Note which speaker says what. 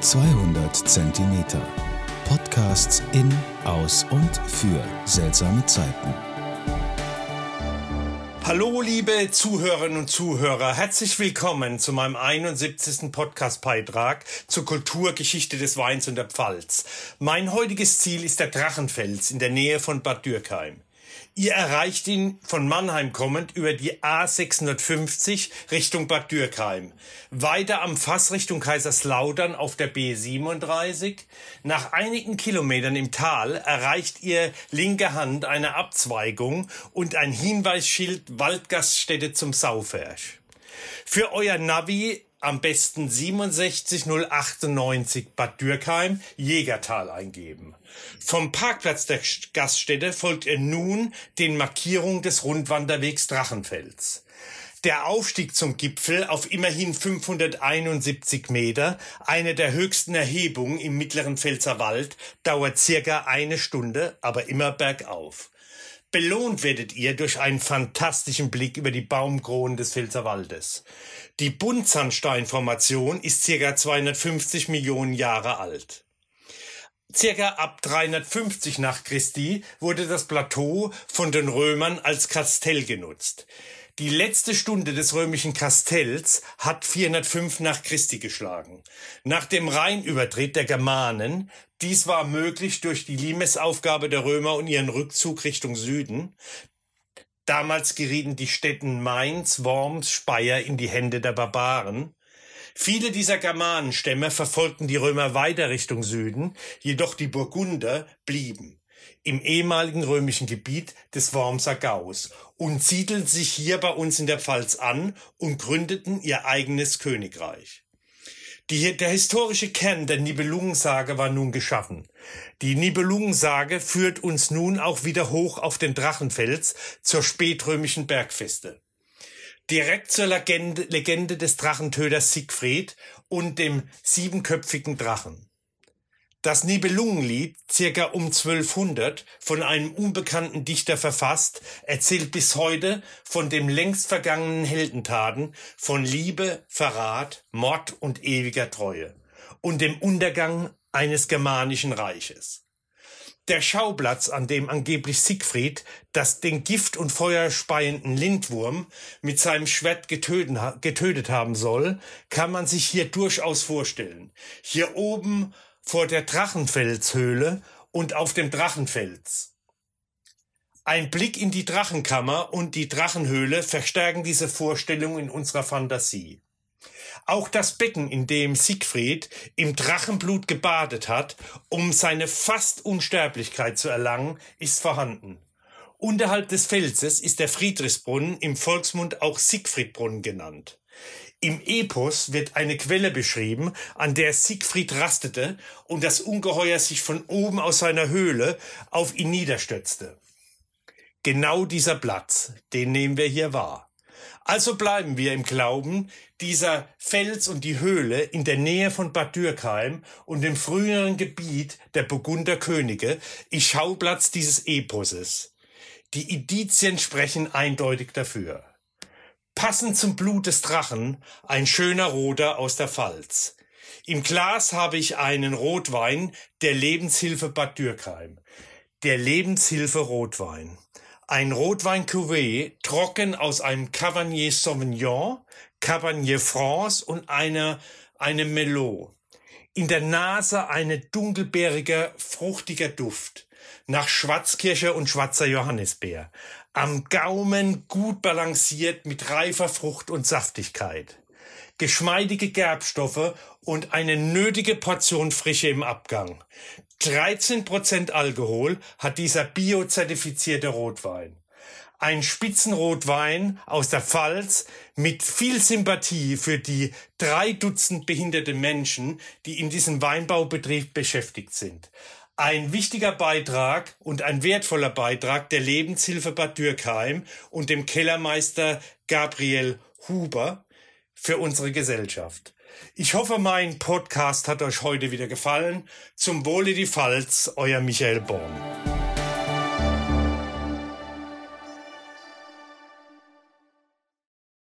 Speaker 1: 200 Zentimeter. Podcasts in, aus und für seltsame Zeiten.
Speaker 2: Hallo, liebe Zuhörerinnen und Zuhörer. Herzlich willkommen zu meinem 71. Podcastbeitrag zur Kulturgeschichte des Weins und der Pfalz. Mein heutiges Ziel ist der Drachenfels in der Nähe von Bad Dürkheim. Ihr erreicht ihn von Mannheim kommend über die A650 Richtung Bad Dürkheim. Weiter am Fass Richtung Kaiserslautern auf der B37. Nach einigen Kilometern im Tal erreicht ihr linke Hand eine Abzweigung und ein Hinweisschild Waldgaststätte zum Saufersch. Für euer Navi am besten 67098 Bad Dürkheim, Jägertal eingeben. Vom Parkplatz der Gaststätte folgt er nun den Markierungen des Rundwanderwegs Drachenfels. Der Aufstieg zum Gipfel auf immerhin 571 Meter, eine der höchsten Erhebungen im mittleren Pfälzerwald, dauert circa eine Stunde, aber immer bergauf. Belohnt werdet ihr durch einen fantastischen Blick über die Baumkronen des Pfälzerwaldes. Die Buntsandsteinformation ist circa 250 Millionen Jahre alt. Circa ab 350 nach Christi wurde das Plateau von den Römern als Kastell genutzt. Die letzte Stunde des römischen Kastells hat 405 nach Christi geschlagen. Nach dem Rheinübertritt der Germanen, dies war möglich durch die Limesaufgabe der Römer und ihren Rückzug Richtung Süden, damals gerieten die Städten Mainz, Worms, Speyer in die Hände der Barbaren, Viele dieser Germanenstämme verfolgten die Römer weiter Richtung Süden, jedoch die Burgunder blieben im ehemaligen römischen Gebiet des Wormser Gaus und siedelten sich hier bei uns in der Pfalz an und gründeten ihr eigenes Königreich. Die, der historische Kern der Nibelungensage war nun geschaffen. Die Nibelungensage führt uns nun auch wieder hoch auf den Drachenfels zur spätrömischen Bergfeste. Direkt zur Legende, Legende des Drachentöters Siegfried und dem siebenköpfigen Drachen. Das Nibelungenlied, circa um 1200, von einem unbekannten Dichter verfasst, erzählt bis heute von dem längst vergangenen Heldentaten, von Liebe, Verrat, Mord und ewiger Treue und dem Untergang eines germanischen Reiches. Der Schauplatz, an dem angeblich Siegfried das den Gift- und Feuer speienden Lindwurm mit seinem Schwert getötet, getötet haben soll, kann man sich hier durchaus vorstellen. Hier oben vor der Drachenfelshöhle und auf dem Drachenfels. Ein Blick in die Drachenkammer und die Drachenhöhle verstärken diese Vorstellung in unserer Fantasie. Auch das Becken, in dem Siegfried im Drachenblut gebadet hat, um seine fast Unsterblichkeit zu erlangen, ist vorhanden. Unterhalb des Felses ist der Friedrichsbrunnen im Volksmund auch Siegfriedbrunnen genannt. Im Epos wird eine Quelle beschrieben, an der Siegfried rastete und das Ungeheuer sich von oben aus seiner Höhle auf ihn niederstürzte. Genau dieser Platz, den nehmen wir hier wahr. Also bleiben wir im Glauben, dieser Fels und die Höhle in der Nähe von Bad Dürkheim und dem früheren Gebiet der Burgunder Könige ist Schauplatz dieses Eposes. Die Indizien sprechen eindeutig dafür. Passend zum Blut des Drachen ein schöner roter aus der Pfalz. Im Glas habe ich einen Rotwein der Lebenshilfe Bad Dürkheim. Der Lebenshilfe Rotwein. Ein Rotwein Cuvée, trocken aus einem Cabernet Sauvignon, Cabernet France und einer, einem Melot. In der Nase eine dunkelbeeriger, fruchtiger Duft. Nach Schwarzkirsche und schwarzer Johannisbeer am Gaumen gut balanciert mit reifer Frucht und Saftigkeit. Geschmeidige Gerbstoffe und eine nötige Portion Frische im Abgang. 13% Alkohol hat dieser biozertifizierte Rotwein. Ein Spitzenrotwein aus der Pfalz mit viel Sympathie für die drei Dutzend behinderte Menschen, die in diesem Weinbaubetrieb beschäftigt sind. Ein wichtiger Beitrag und ein wertvoller Beitrag der Lebenshilfe Bad Dürkheim und dem Kellermeister Gabriel Huber für unsere Gesellschaft. Ich hoffe, mein Podcast hat euch heute wieder gefallen. Zum Wohle die Pfalz, euer Michael Born.